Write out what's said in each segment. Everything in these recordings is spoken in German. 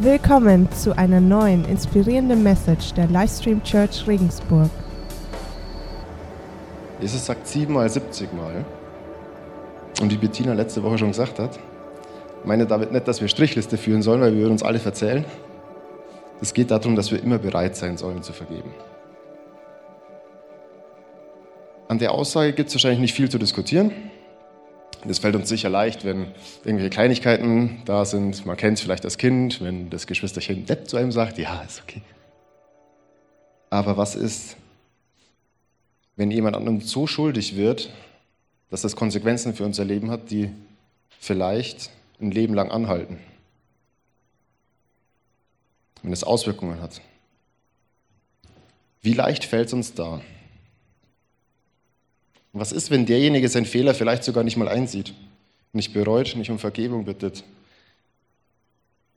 Willkommen zu einer neuen inspirierenden Message der Livestream Church Regensburg. Jesus sagt siebenmal, 70 Mal. Und wie Bettina letzte Woche schon gesagt hat, meine damit nicht, dass wir Strichliste führen sollen, weil wir würden uns alle verzählen. Es geht darum, dass wir immer bereit sein sollen zu vergeben. An der Aussage gibt es wahrscheinlich nicht viel zu diskutieren. Das fällt uns sicher leicht, wenn irgendwelche Kleinigkeiten da sind. Man kennt es vielleicht als Kind, wenn das Geschwisterchen nett zu einem sagt, ja, ist okay. Aber was ist, wenn jemand anderem so schuldig wird, dass das Konsequenzen für unser Leben hat, die vielleicht ein Leben lang anhalten? Wenn es Auswirkungen hat. Wie leicht fällt es uns da? Was ist, wenn derjenige seinen Fehler vielleicht sogar nicht mal einsieht, nicht bereut, nicht um Vergebung bittet?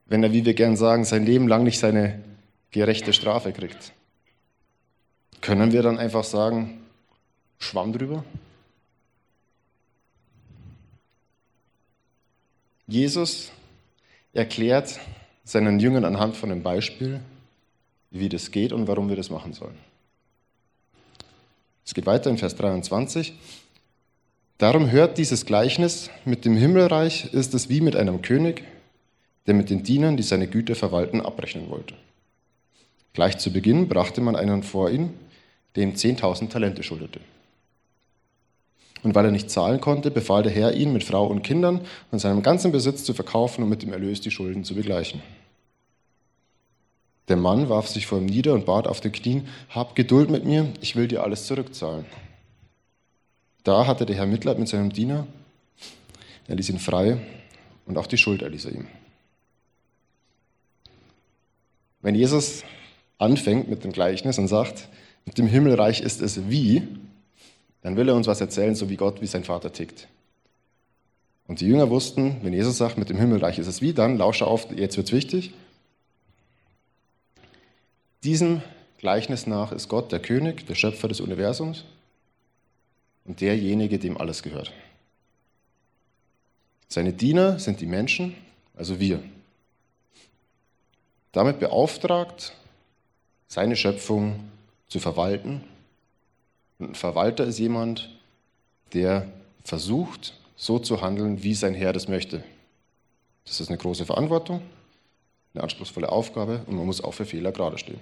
Wenn er, wie wir gern sagen, sein Leben lang nicht seine gerechte Strafe kriegt? Können wir dann einfach sagen, Schwamm drüber? Jesus erklärt seinen Jüngern anhand von einem Beispiel, wie das geht und warum wir das machen sollen. Es geht weiter in Vers 23. Darum hört dieses Gleichnis, mit dem Himmelreich ist es wie mit einem König, der mit den Dienern, die seine Güter verwalten, abrechnen wollte. Gleich zu Beginn brachte man einen vor ihn, dem 10.000 Talente schuldete. Und weil er nicht zahlen konnte, befahl der Herr ihn mit Frau und Kindern und seinem ganzen Besitz zu verkaufen und mit dem Erlös die Schulden zu begleichen. Der Mann warf sich vor ihm nieder und bat auf den Knien, hab Geduld mit mir, ich will dir alles zurückzahlen. Da hatte der Herr Mitleid mit seinem Diener, er ließ ihn frei und auch die Schuld erließ er ihm. Wenn Jesus anfängt mit dem Gleichnis und sagt, mit dem Himmelreich ist es wie, dann will er uns was erzählen, so wie Gott, wie sein Vater tickt. Und die Jünger wussten, wenn Jesus sagt, mit dem Himmelreich ist es wie, dann lausche auf, jetzt wird es wichtig, diesem Gleichnis nach ist Gott der König, der Schöpfer des Universums und derjenige, dem alles gehört. Seine Diener sind die Menschen, also wir. Damit beauftragt, seine Schöpfung zu verwalten. Und ein Verwalter ist jemand, der versucht, so zu handeln, wie sein Herr das möchte. Das ist eine große Verantwortung eine anspruchsvolle Aufgabe und man muss auch für Fehler gerade stehen.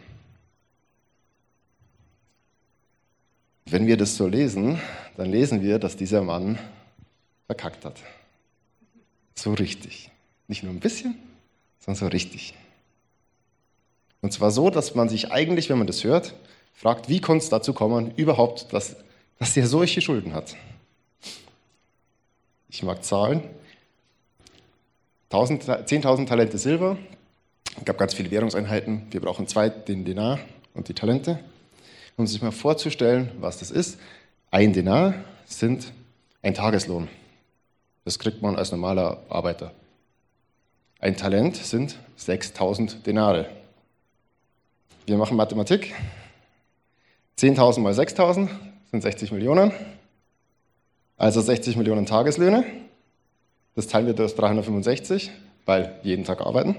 Wenn wir das so lesen, dann lesen wir, dass dieser Mann verkackt hat. So richtig. Nicht nur ein bisschen, sondern so richtig. Und zwar so, dass man sich eigentlich, wenn man das hört, fragt, wie konnte es dazu kommen, überhaupt, dass, dass der solche Schulden hat. Ich mag Zahlen. 10.000 Talente Silber, es gab ganz viele Währungseinheiten. Wir brauchen zwei, den Denar und die Talente. Um sich mal vorzustellen, was das ist, ein Denar sind ein Tageslohn. Das kriegt man als normaler Arbeiter. Ein Talent sind 6000 Denare. Wir machen Mathematik. 10.000 mal 6.000 sind 60 Millionen. Also 60 Millionen Tageslöhne. Das teilen wir durch 365, weil jeden Tag arbeiten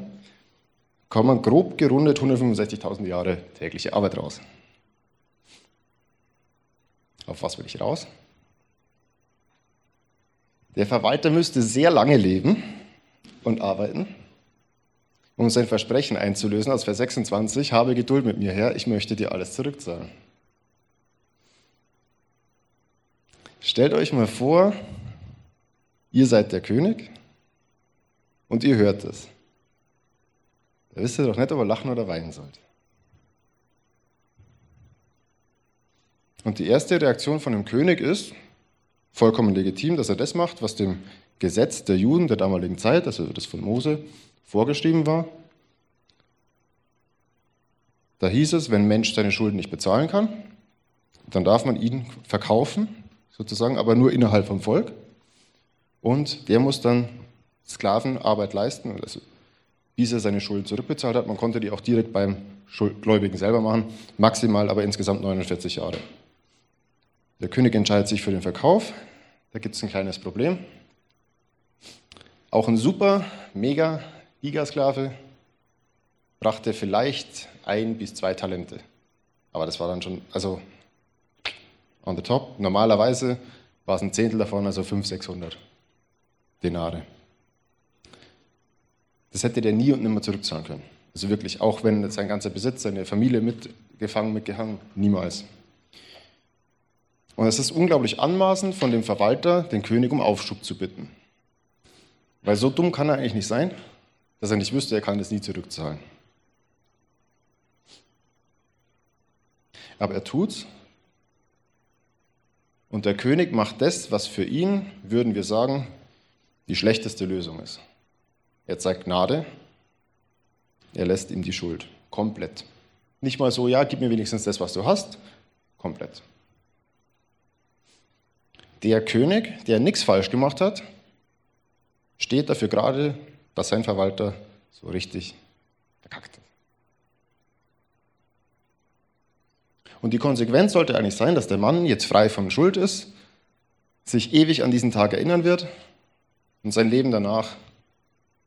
kommen grob gerundet 165.000 Jahre tägliche Arbeit raus. Auf was will ich raus? Der Verwalter müsste sehr lange leben und arbeiten, um sein Versprechen einzulösen aus Vers 26, habe Geduld mit mir, Herr, ich möchte dir alles zurückzahlen. Stellt euch mal vor, ihr seid der König und ihr hört es. Da wisst ihr doch nicht, ob er lachen oder weinen sollte. Und die erste Reaktion von dem König ist, vollkommen legitim, dass er das macht, was dem Gesetz der Juden der damaligen Zeit, also das von Mose, vorgeschrieben war. Da hieß es, wenn ein Mensch seine Schulden nicht bezahlen kann, dann darf man ihn verkaufen, sozusagen, aber nur innerhalb vom Volk. Und der muss dann Sklavenarbeit leisten, also bis er seine Schulden zurückbezahlt hat. Man konnte die auch direkt beim Gläubigen selber machen, maximal aber insgesamt 49 Jahre. Der König entscheidet sich für den Verkauf. Da gibt es ein kleines Problem. Auch ein super, mega Gigasklave brachte vielleicht ein bis zwei Talente. Aber das war dann schon, also on the top. Normalerweise war es ein Zehntel davon, also 500, 600 Denare. Das hätte der nie und nimmer zurückzahlen können. Also wirklich, auch wenn sein ganzer Besitz, seine Familie mitgefangen, mitgehangen, niemals. Und es ist unglaublich anmaßend von dem Verwalter, den König um Aufschub zu bitten. Weil so dumm kann er eigentlich nicht sein, dass er nicht wüsste, er kann das nie zurückzahlen. Aber er tut's. Und der König macht das, was für ihn, würden wir sagen, die schlechteste Lösung ist. Er zeigt Gnade, er lässt ihm die Schuld komplett. Nicht mal so, ja, gib mir wenigstens das, was du hast, komplett. Der König, der nichts falsch gemacht hat, steht dafür gerade, dass sein Verwalter so richtig verkackt hat. Und die Konsequenz sollte eigentlich sein, dass der Mann jetzt frei von Schuld ist, sich ewig an diesen Tag erinnern wird und sein Leben danach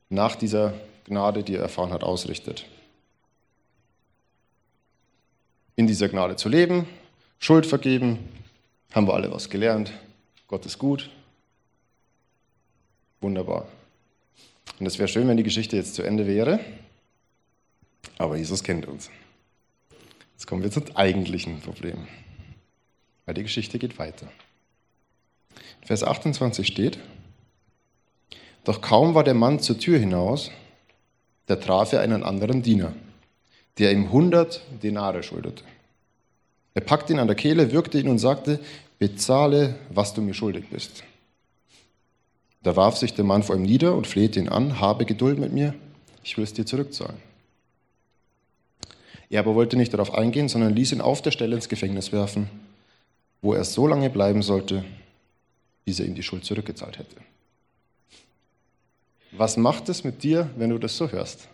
nach dieser Gnade, die er erfahren hat, ausrichtet. In dieser Gnade zu leben, Schuld vergeben, haben wir alle was gelernt, Gott ist gut. Wunderbar. Und es wäre schön, wenn die Geschichte jetzt zu Ende wäre, aber Jesus kennt uns. Jetzt kommen wir zum eigentlichen Problem, weil die Geschichte geht weiter. In Vers 28 steht, doch kaum war der Mann zur Tür hinaus, da traf er einen anderen Diener, der ihm 100 Denare schuldete. Er packte ihn an der Kehle, würgte ihn und sagte, bezahle, was du mir schuldig bist. Da warf sich der Mann vor ihm nieder und flehte ihn an, habe Geduld mit mir, ich will es dir zurückzahlen. Er aber wollte nicht darauf eingehen, sondern ließ ihn auf der Stelle ins Gefängnis werfen, wo er so lange bleiben sollte, bis er ihm die Schuld zurückgezahlt hätte. Was macht es mit dir, wenn du das so hörst?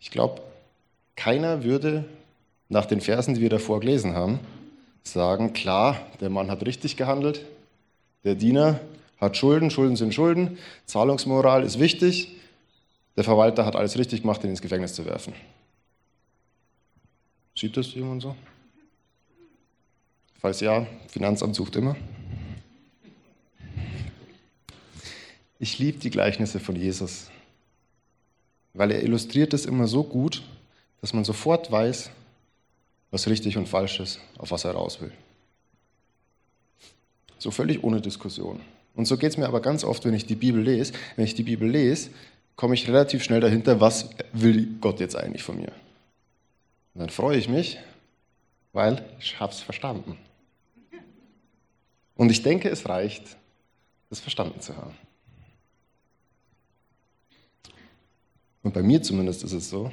Ich glaube, keiner würde nach den Versen, die wir davor gelesen haben, sagen, klar, der Mann hat richtig gehandelt, der Diener hat Schulden, Schulden sind Schulden, Zahlungsmoral ist wichtig, der Verwalter hat alles richtig gemacht, ihn ins Gefängnis zu werfen. Sieht das jemand so? Falls ja, Finanzamt sucht immer. Ich liebe die Gleichnisse von Jesus, weil er illustriert es immer so gut, dass man sofort weiß, was richtig und falsch ist, auf was er raus will. So völlig ohne Diskussion. Und so geht es mir aber ganz oft, wenn ich die Bibel lese. Wenn ich die Bibel lese, komme ich relativ schnell dahinter, was will Gott jetzt eigentlich von mir. Und dann freue ich mich, weil ich habe es verstanden. Und ich denke, es reicht, es verstanden zu haben. Und bei mir zumindest ist es so,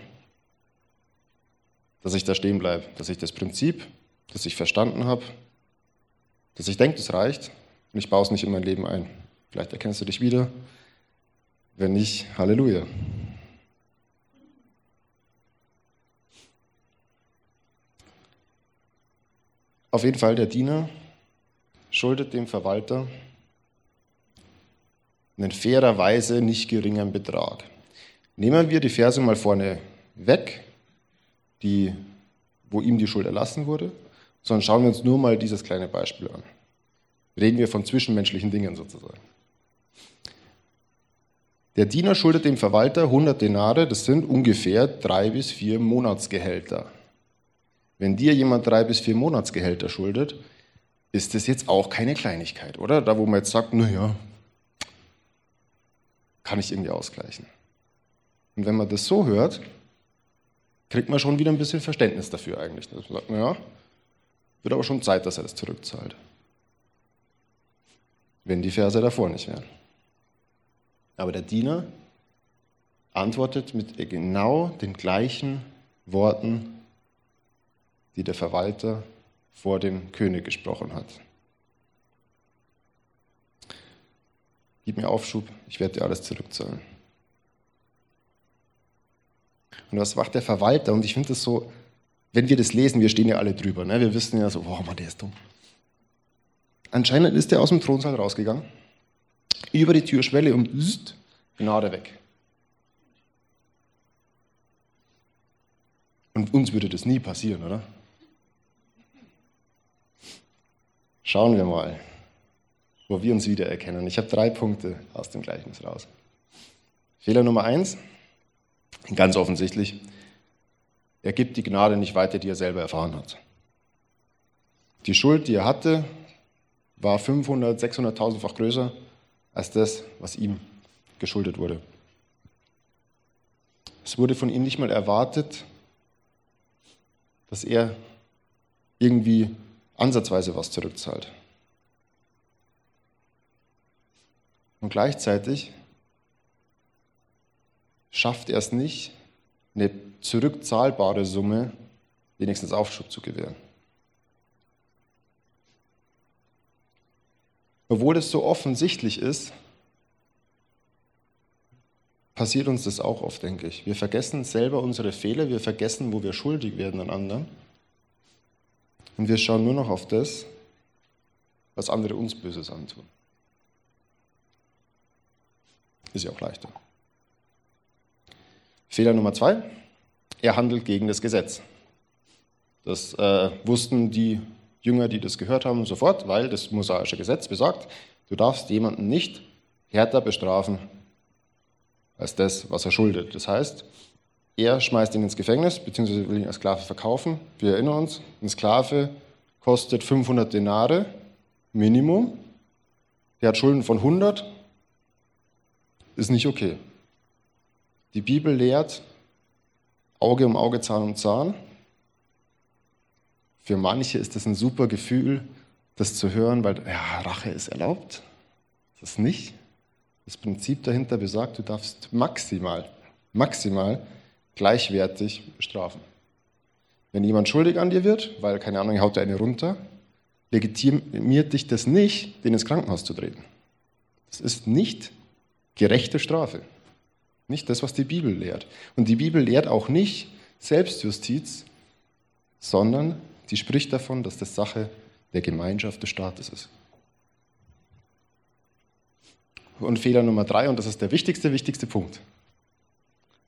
dass ich da stehen bleibe, dass ich das Prinzip, das ich verstanden habe, dass ich denke, das reicht und ich baue es nicht in mein Leben ein. Vielleicht erkennst du dich wieder. Wenn nicht, Halleluja. Auf jeden Fall, der Diener schuldet dem Verwalter einen fairerweise nicht geringen Betrag. Nehmen wir die Verse mal vorne weg, die, wo ihm die Schuld erlassen wurde, sondern schauen wir uns nur mal dieses kleine Beispiel an. Reden wir von zwischenmenschlichen Dingen sozusagen. Der Diener schuldet dem Verwalter 100 Denare, das sind ungefähr drei bis vier Monatsgehälter. Wenn dir jemand drei bis vier Monatsgehälter schuldet, ist das jetzt auch keine Kleinigkeit, oder? Da, wo man jetzt sagt, naja, kann ich irgendwie ausgleichen. Und wenn man das so hört, kriegt man schon wieder ein bisschen Verständnis dafür eigentlich. Man sagt, naja, wird aber schon Zeit, dass er das zurückzahlt. Wenn die Verse davor nicht wären. Aber der Diener antwortet mit genau den gleichen Worten, die der Verwalter vor dem König gesprochen hat. Gib mir Aufschub, ich werde dir alles zurückzahlen. Und was macht der Verwalter? Und ich finde das so, wenn wir das lesen, wir stehen ja alle drüber, ne? wir wissen ja so, wow, Mann, der ist dumm. Anscheinend ist er aus dem Thronsaal rausgegangen, über die Türschwelle und zzt, Gnade weg. Und uns würde das nie passieren, oder? Schauen wir mal, wo wir uns wiedererkennen. Ich habe drei Punkte aus dem Gleichnis raus. Fehler Nummer eins ganz offensichtlich, er gibt die Gnade nicht weiter, die er selber erfahren hat. Die Schuld, die er hatte, war 500, 600.000-fach größer als das, was ihm geschuldet wurde. Es wurde von ihm nicht mal erwartet, dass er irgendwie ansatzweise was zurückzahlt. Und gleichzeitig schafft er es nicht, eine zurückzahlbare Summe wenigstens Aufschub zu gewähren. Obwohl es so offensichtlich ist, passiert uns das auch oft, denke ich. Wir vergessen selber unsere Fehler, wir vergessen, wo wir schuldig werden an anderen. Und wir schauen nur noch auf das, was andere uns Böses antun. Ist ja auch leichter. Fehler Nummer zwei, er handelt gegen das Gesetz. Das äh, wussten die Jünger, die das gehört haben, sofort, weil das mosaische Gesetz besagt, du darfst jemanden nicht härter bestrafen als das, was er schuldet. Das heißt, er schmeißt ihn ins Gefängnis, beziehungsweise will ihn als Sklave verkaufen. Wir erinnern uns, ein Sklave kostet 500 Denare Minimum. Der hat Schulden von 100. Ist nicht okay. Die Bibel lehrt Auge um Auge, Zahn um Zahn. Für manche ist es ein super Gefühl, das zu hören, weil ja, Rache ist erlaubt. Das ist nicht. Das Prinzip dahinter besagt, du darfst maximal, maximal gleichwertig bestrafen. Wenn jemand schuldig an dir wird, weil, keine Ahnung, haut dir eine runter, legitimiert dich das nicht, den ins Krankenhaus zu treten. Das ist nicht gerechte Strafe. Nicht das, was die Bibel lehrt. Und die Bibel lehrt auch nicht Selbstjustiz, sondern sie spricht davon, dass das Sache der Gemeinschaft des Staates ist. Und Fehler Nummer drei, und das ist der wichtigste, wichtigste Punkt.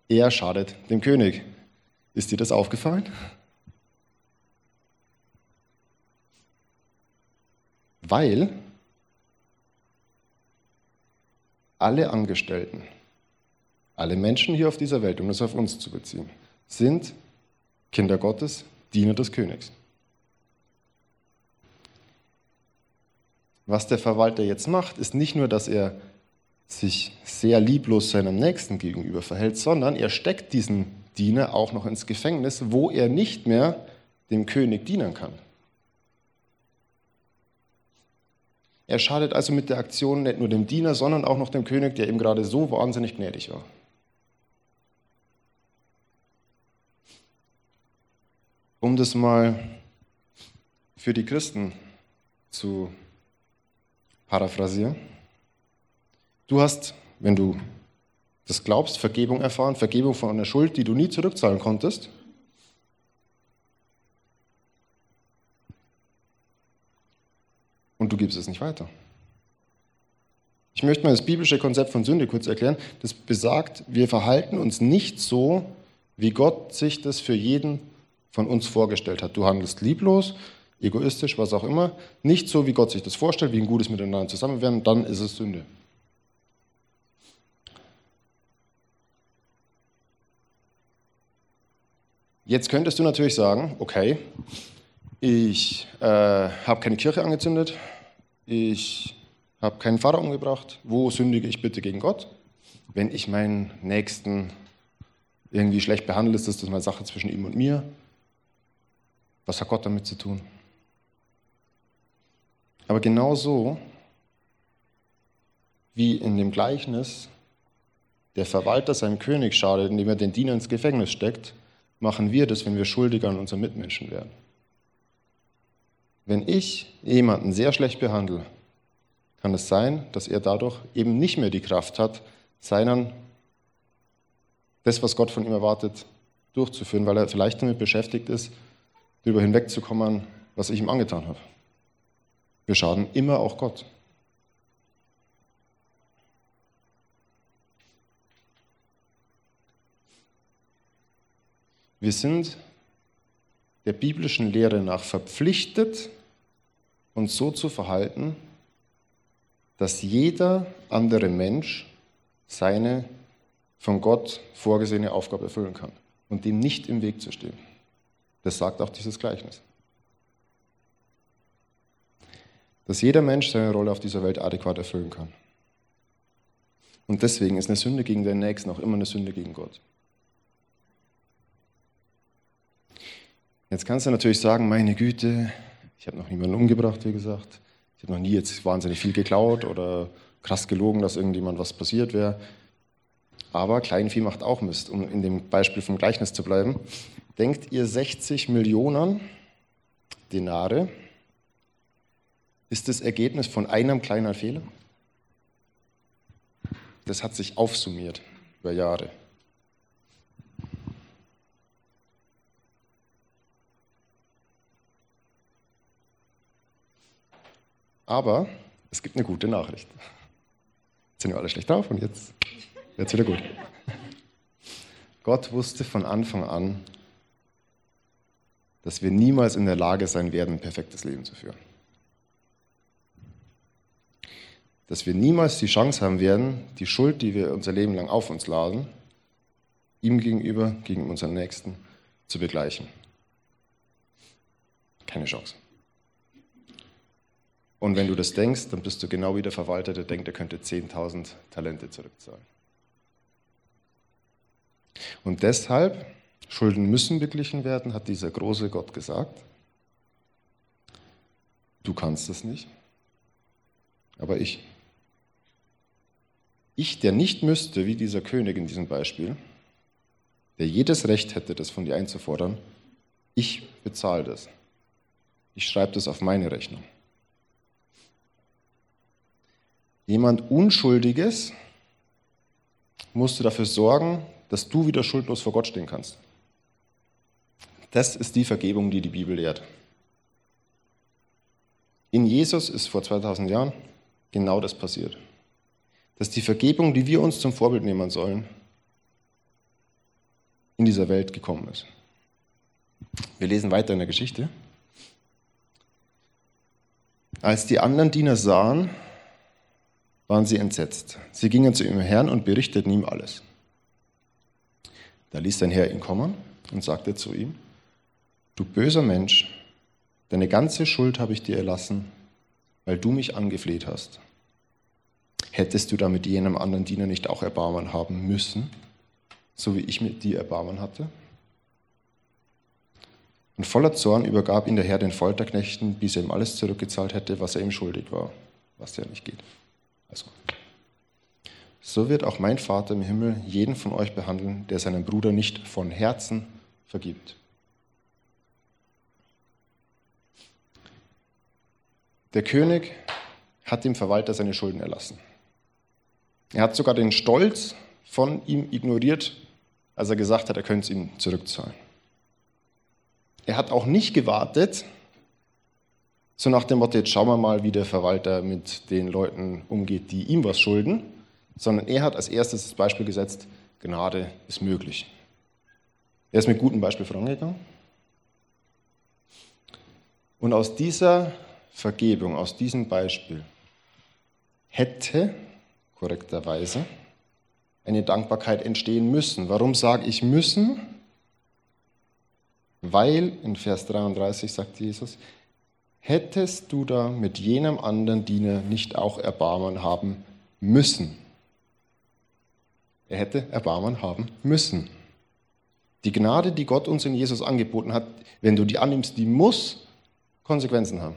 Er schadet dem König. Ist dir das aufgefallen? Weil alle Angestellten, alle Menschen hier auf dieser Welt, um es auf uns zu beziehen, sind Kinder Gottes, Diener des Königs. Was der Verwalter jetzt macht, ist nicht nur, dass er sich sehr lieblos seinem Nächsten gegenüber verhält, sondern er steckt diesen Diener auch noch ins Gefängnis, wo er nicht mehr dem König dienen kann. Er schadet also mit der Aktion nicht nur dem Diener, sondern auch noch dem König, der ihm gerade so wahnsinnig gnädig war. Um das mal für die Christen zu paraphrasieren. Du hast, wenn du das glaubst, Vergebung erfahren, Vergebung von einer Schuld, die du nie zurückzahlen konntest. Und du gibst es nicht weiter. Ich möchte mal das biblische Konzept von Sünde kurz erklären. Das besagt, wir verhalten uns nicht so, wie Gott sich das für jeden von uns vorgestellt hat. Du handelst lieblos, egoistisch, was auch immer. Nicht so, wie Gott sich das vorstellt, wie ein gutes Miteinander zusammen werden, dann ist es Sünde. Jetzt könntest du natürlich sagen, okay, ich äh, habe keine Kirche angezündet, ich habe keinen Pfarrer umgebracht, wo sündige ich bitte gegen Gott? Wenn ich meinen Nächsten irgendwie schlecht behandle, ist das eine Sache zwischen ihm und mir. Was hat Gott damit zu tun? Aber genauso wie in dem Gleichnis der Verwalter seinem König schadet, indem er den Diener ins Gefängnis steckt, machen wir das, wenn wir schuldig an unseren Mitmenschen werden. Wenn ich jemanden sehr schlecht behandle, kann es sein, dass er dadurch eben nicht mehr die Kraft hat, seinen, das, was Gott von ihm erwartet, durchzuführen, weil er vielleicht damit beschäftigt ist, darüber hinwegzukommen, was ich ihm angetan habe. Wir schaden immer auch Gott. Wir sind der biblischen Lehre nach verpflichtet, uns so zu verhalten, dass jeder andere Mensch seine von Gott vorgesehene Aufgabe erfüllen kann und dem nicht im Weg zu stehen. Das sagt auch dieses Gleichnis. Dass jeder Mensch seine Rolle auf dieser Welt adäquat erfüllen kann. Und deswegen ist eine Sünde gegen den Nächsten auch immer eine Sünde gegen Gott. Jetzt kannst du natürlich sagen, meine Güte, ich habe noch niemanden umgebracht, wie gesagt. Ich habe noch nie jetzt wahnsinnig viel geklaut oder krass gelogen, dass irgendjemand was passiert wäre. Aber Kleinvieh macht auch Mist, um in dem Beispiel vom Gleichnis zu bleiben. Denkt ihr 60 Millionen Denare ist das Ergebnis von einem kleinen Fehler? Das hat sich aufsummiert über Jahre. Aber es gibt eine gute Nachricht. Jetzt sind wir alle schlecht drauf und jetzt wird es wieder gut. Gott wusste von Anfang an, dass wir niemals in der Lage sein werden, ein perfektes Leben zu führen. Dass wir niemals die Chance haben werden, die Schuld, die wir unser Leben lang auf uns laden, ihm gegenüber, gegen unseren Nächsten zu begleichen. Keine Chance. Und wenn du das denkst, dann bist du genau wie der Verwalter, der denkt, er könnte 10.000 Talente zurückzahlen. Und deshalb, Schulden müssen beglichen werden, hat dieser große Gott gesagt. Du kannst es nicht, aber ich. Ich, der nicht müsste, wie dieser König in diesem Beispiel, der jedes Recht hätte, das von dir einzufordern, ich bezahle das. Ich schreibe das auf meine Rechnung. Jemand Unschuldiges musst du dafür sorgen, dass du wieder schuldlos vor Gott stehen kannst. Das ist die Vergebung, die die Bibel lehrt. In Jesus ist vor 2000 Jahren genau das passiert. Dass die Vergebung, die wir uns zum Vorbild nehmen sollen, in dieser Welt gekommen ist. Wir lesen weiter in der Geschichte. Als die anderen Diener sahen, waren sie entsetzt. Sie gingen zu ihrem Herrn und berichteten ihm alles. Da ließ sein Herr ihn kommen und sagte zu ihm, du böser Mensch, deine ganze Schuld habe ich dir erlassen, weil du mich angefleht hast. Hättest du damit jenem anderen Diener nicht auch Erbarmen haben müssen, so wie ich mit dir Erbarmen hatte? Und voller Zorn übergab ihn der Herr den Folterknechten, bis er ihm alles zurückgezahlt hätte, was er ihm schuldig war, was ja nicht geht. Also, so wird auch mein Vater im Himmel jeden von euch behandeln, der seinem Bruder nicht von Herzen vergibt. Der König hat dem Verwalter seine Schulden erlassen. Er hat sogar den Stolz von ihm ignoriert, als er gesagt hat, er könnte es ihm zurückzahlen. Er hat auch nicht gewartet, so nach dem Motto, jetzt schauen wir mal, wie der Verwalter mit den Leuten umgeht, die ihm was schulden, sondern er hat als erstes das Beispiel gesetzt, Gnade ist möglich. Er ist mit gutem Beispiel vorangegangen. Und aus dieser Vergebung, aus diesem Beispiel hätte korrekterweise eine Dankbarkeit entstehen müssen. Warum sage ich müssen? Weil in Vers 33 sagt Jesus, hättest du da mit jenem anderen Diener nicht auch Erbarmen haben müssen? Er hätte Erbarmen haben müssen. Die Gnade, die Gott uns in Jesus angeboten hat, wenn du die annimmst, die muss Konsequenzen haben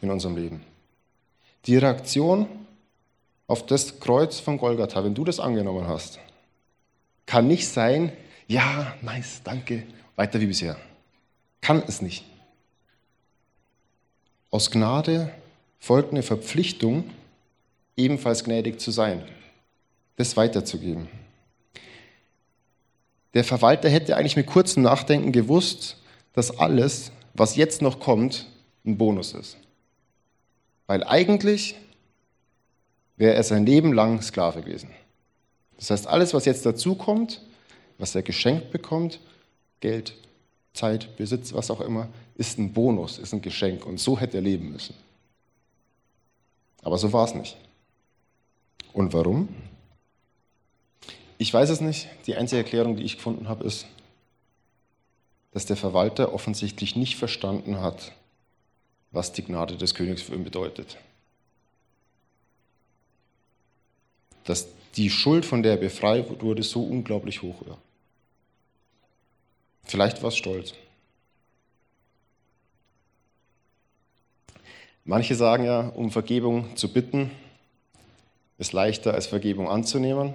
in unserem Leben. Die Reaktion auf das Kreuz von Golgatha, wenn du das angenommen hast, kann nicht sein, ja, nice, danke, weiter wie bisher. Kann es nicht. Aus Gnade folgt eine Verpflichtung, ebenfalls gnädig zu sein, das weiterzugeben. Der Verwalter hätte eigentlich mit kurzem Nachdenken gewusst, dass alles, was jetzt noch kommt, ein Bonus ist. Weil eigentlich wäre er sein Leben lang Sklave gewesen. Das heißt, alles, was jetzt dazu kommt, was er geschenkt bekommt, Geld, Zeit, Besitz, was auch immer, ist ein Bonus, ist ein Geschenk. Und so hätte er leben müssen. Aber so war es nicht. Und warum? Ich weiß es nicht. Die einzige Erklärung, die ich gefunden habe, ist, dass der Verwalter offensichtlich nicht verstanden hat, was die Gnade des Königs für ihn bedeutet. Dass die Schuld, von der er befreit wurde, so unglaublich hoch war. Vielleicht war es Stolz. Manche sagen ja, um Vergebung zu bitten, ist leichter als Vergebung anzunehmen.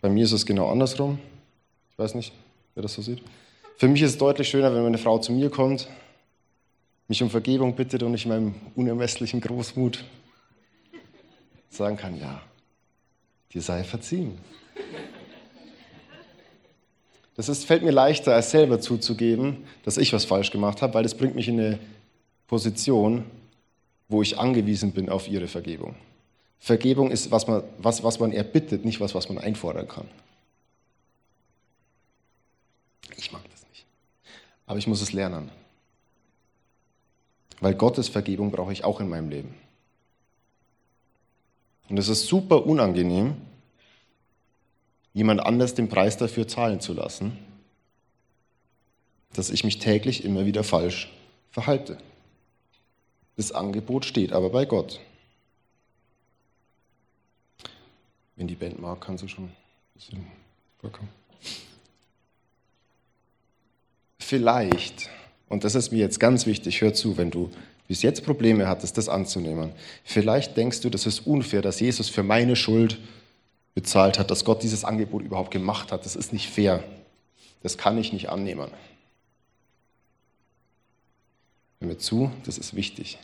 Bei mir ist es genau andersrum. Ich weiß nicht, wer das so sieht. Für mich ist es deutlich schöner, wenn meine Frau zu mir kommt, mich um Vergebung bittet und ich in meinem unermesslichen Großmut sagen kann, ja, dir sei verziehen. Das ist, fällt mir leichter, als selber zuzugeben, dass ich was falsch gemacht habe, weil das bringt mich in eine Position, wo ich angewiesen bin auf ihre Vergebung. Vergebung ist, was man, was, was man erbittet, nicht was, was man einfordern kann. Ich mag das nicht. Aber ich muss es lernen. Weil Gottes Vergebung brauche ich auch in meinem Leben. Und es ist super unangenehm, jemand anders den Preis dafür zahlen zu lassen, dass ich mich täglich immer wieder falsch verhalte. Das Angebot steht aber bei Gott. Wenn die Band mag, kann sie schon ein bisschen vorkommen. Vielleicht, und das ist mir jetzt ganz wichtig, hör zu, wenn du bis jetzt Probleme hattest, das anzunehmen. Vielleicht denkst du, das ist unfair, dass Jesus für meine Schuld bezahlt hat, dass Gott dieses Angebot überhaupt gemacht hat. Das ist nicht fair. Das kann ich nicht annehmen. Hör mir zu, das ist wichtig.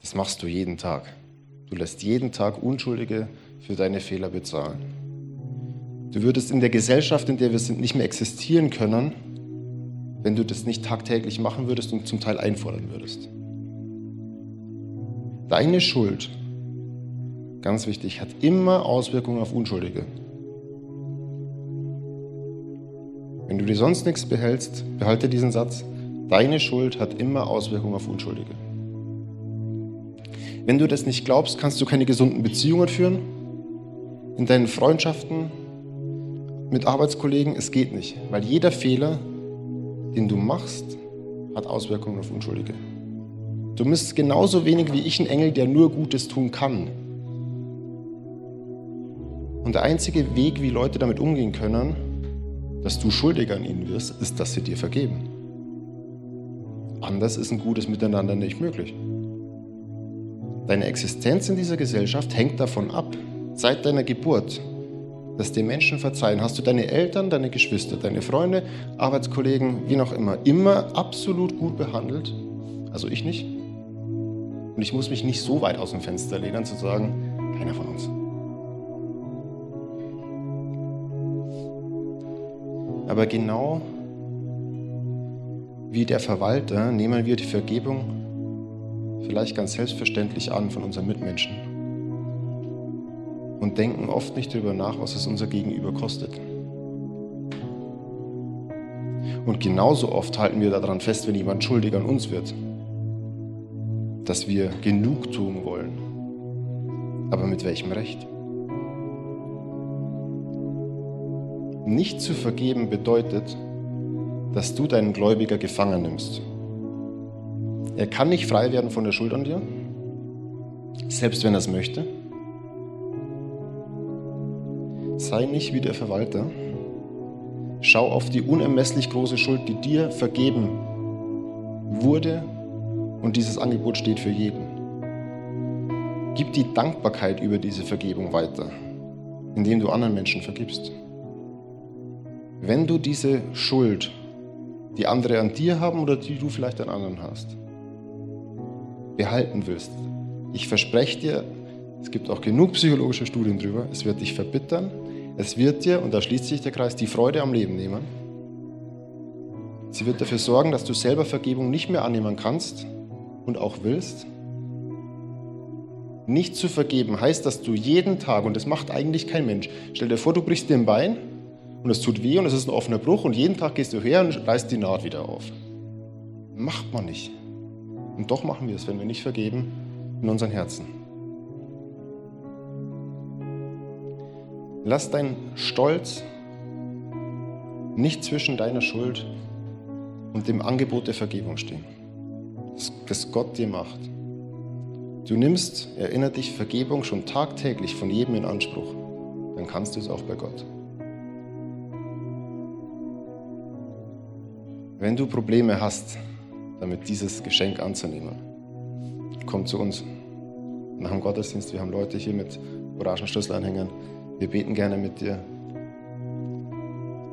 Das machst du jeden Tag. Du lässt jeden Tag Unschuldige für deine Fehler bezahlen. Du würdest in der Gesellschaft, in der wir sind, nicht mehr existieren können, wenn du das nicht tagtäglich machen würdest und zum Teil einfordern würdest. Deine Schuld, ganz wichtig, hat immer Auswirkungen auf Unschuldige. Wenn du dir sonst nichts behältst, behalte diesen Satz. Deine Schuld hat immer Auswirkungen auf Unschuldige. Wenn du das nicht glaubst, kannst du keine gesunden Beziehungen führen. In deinen Freundschaften, mit Arbeitskollegen, es geht nicht. Weil jeder Fehler, den du machst, hat Auswirkungen auf Unschuldige. Du bist genauso wenig wie ich ein Engel, der nur Gutes tun kann. Und der einzige Weg, wie Leute damit umgehen können, dass du schuldig an ihnen wirst, ist, dass sie dir vergeben. Anders ist ein gutes Miteinander nicht möglich. Deine Existenz in dieser Gesellschaft hängt davon ab, seit deiner Geburt, dass dir Menschen verzeihen. Hast du deine Eltern, deine Geschwister, deine Freunde, Arbeitskollegen, wie noch immer, immer absolut gut behandelt? Also ich nicht. Und ich muss mich nicht so weit aus dem Fenster lehnen, zu sagen, keiner von uns. Aber genau wie der Verwalter nehmen wir die Vergebung vielleicht ganz selbstverständlich an von unseren Mitmenschen und denken oft nicht darüber nach, was es unser Gegenüber kostet. Und genauso oft halten wir daran fest, wenn jemand schuldig an uns wird, dass wir genug tun wollen. Aber mit welchem Recht? Nicht zu vergeben bedeutet, dass du deinen Gläubiger gefangen nimmst er kann nicht frei werden von der Schuld an dir, selbst wenn er es möchte. Sei nicht wie der Verwalter. Schau auf die unermesslich große Schuld, die dir vergeben wurde und dieses Angebot steht für jeden. Gib die Dankbarkeit über diese Vergebung weiter, indem du anderen Menschen vergibst. Wenn du diese Schuld, die andere an dir haben oder die du vielleicht an anderen hast, behalten willst, ich verspreche dir, es gibt auch genug psychologische Studien darüber, es wird dich verbittern, es wird dir, und da schließt sich der Kreis, die Freude am Leben nehmen. Sie wird dafür sorgen, dass du selber Vergebung nicht mehr annehmen kannst und auch willst. Nicht zu vergeben heißt, dass du jeden Tag, und das macht eigentlich kein Mensch, stell dir vor, du brichst dir ein Bein und es tut weh und es ist ein offener Bruch und jeden Tag gehst du her und reißt die Naht wieder auf. Macht man nicht. Und doch machen wir es, wenn wir nicht vergeben in unseren Herzen. Lass deinen Stolz nicht zwischen deiner Schuld und dem Angebot der Vergebung stehen, das Gott dir macht. Du nimmst, erinnere dich, Vergebung schon tagtäglich von jedem in Anspruch, dann kannst du es auch bei Gott. Wenn du Probleme hast, damit dieses Geschenk anzunehmen, komm zu uns. Nach dem Gottesdienst, wir haben Leute hier mit Orangenschlüsselanhängern. Wir beten gerne mit dir.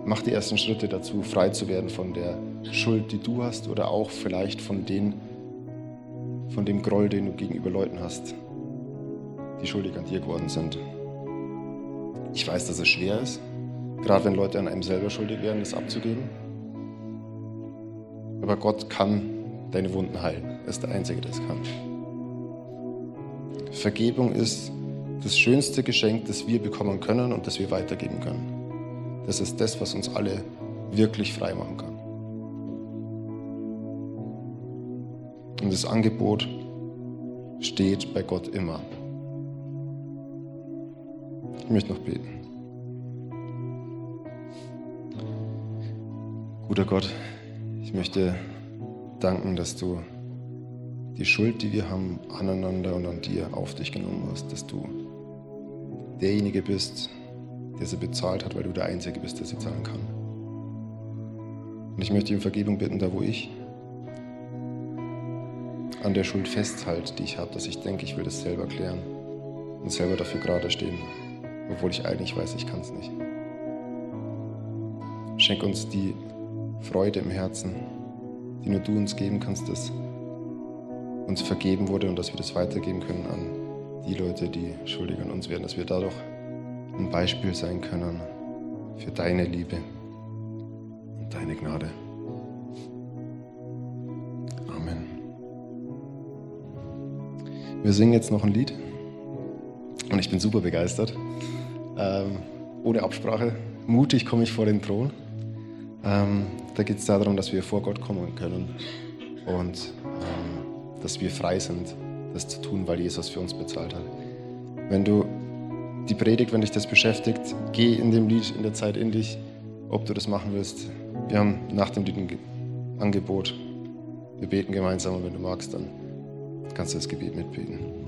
Mach die ersten Schritte dazu, frei zu werden von der Schuld, die du hast oder auch vielleicht von, den, von dem Groll, den du gegenüber Leuten hast, die schuldig an dir geworden sind. Ich weiß, dass es schwer ist, gerade wenn Leute an einem selber schuldig werden, das abzugeben. Aber Gott kann deine Wunden heilen. Er ist der Einzige, der es kann. Vergebung ist das schönste Geschenk, das wir bekommen können und das wir weitergeben können. Das ist das, was uns alle wirklich frei machen kann. Und das Angebot steht bei Gott immer. Ich möchte noch beten. Guter Gott, ich möchte danken, dass du die Schuld, die wir haben, aneinander und an dir auf dich genommen hast, dass du derjenige bist, der sie bezahlt hat, weil du der Einzige bist, der sie zahlen kann. Und ich möchte um Vergebung bitten, da wo ich an der Schuld festhalte, die ich habe, dass ich denke, ich will das selber klären und selber dafür gerade stehen, obwohl ich eigentlich weiß, ich kann es nicht. Schenk uns die Freude im Herzen, die nur du uns geben kannst, dass uns vergeben wurde und dass wir das weitergeben können an die Leute, die schuldig an uns werden, dass wir dadurch ein Beispiel sein können für deine Liebe und deine Gnade. Amen. Wir singen jetzt noch ein Lied und ich bin super begeistert. Ähm, ohne Absprache, mutig komme ich vor den Thron. Ähm, da geht es darum, dass wir vor Gott kommen können und ähm, dass wir frei sind, das zu tun, weil Jesus für uns bezahlt hat. Wenn du die Predigt, wenn dich das beschäftigt, geh in dem Lied in der Zeit in dich, ob du das machen willst. Wir haben nach dem Lied ein Angebot. Wir beten gemeinsam und wenn du magst, dann kannst du das Gebet mitbeten.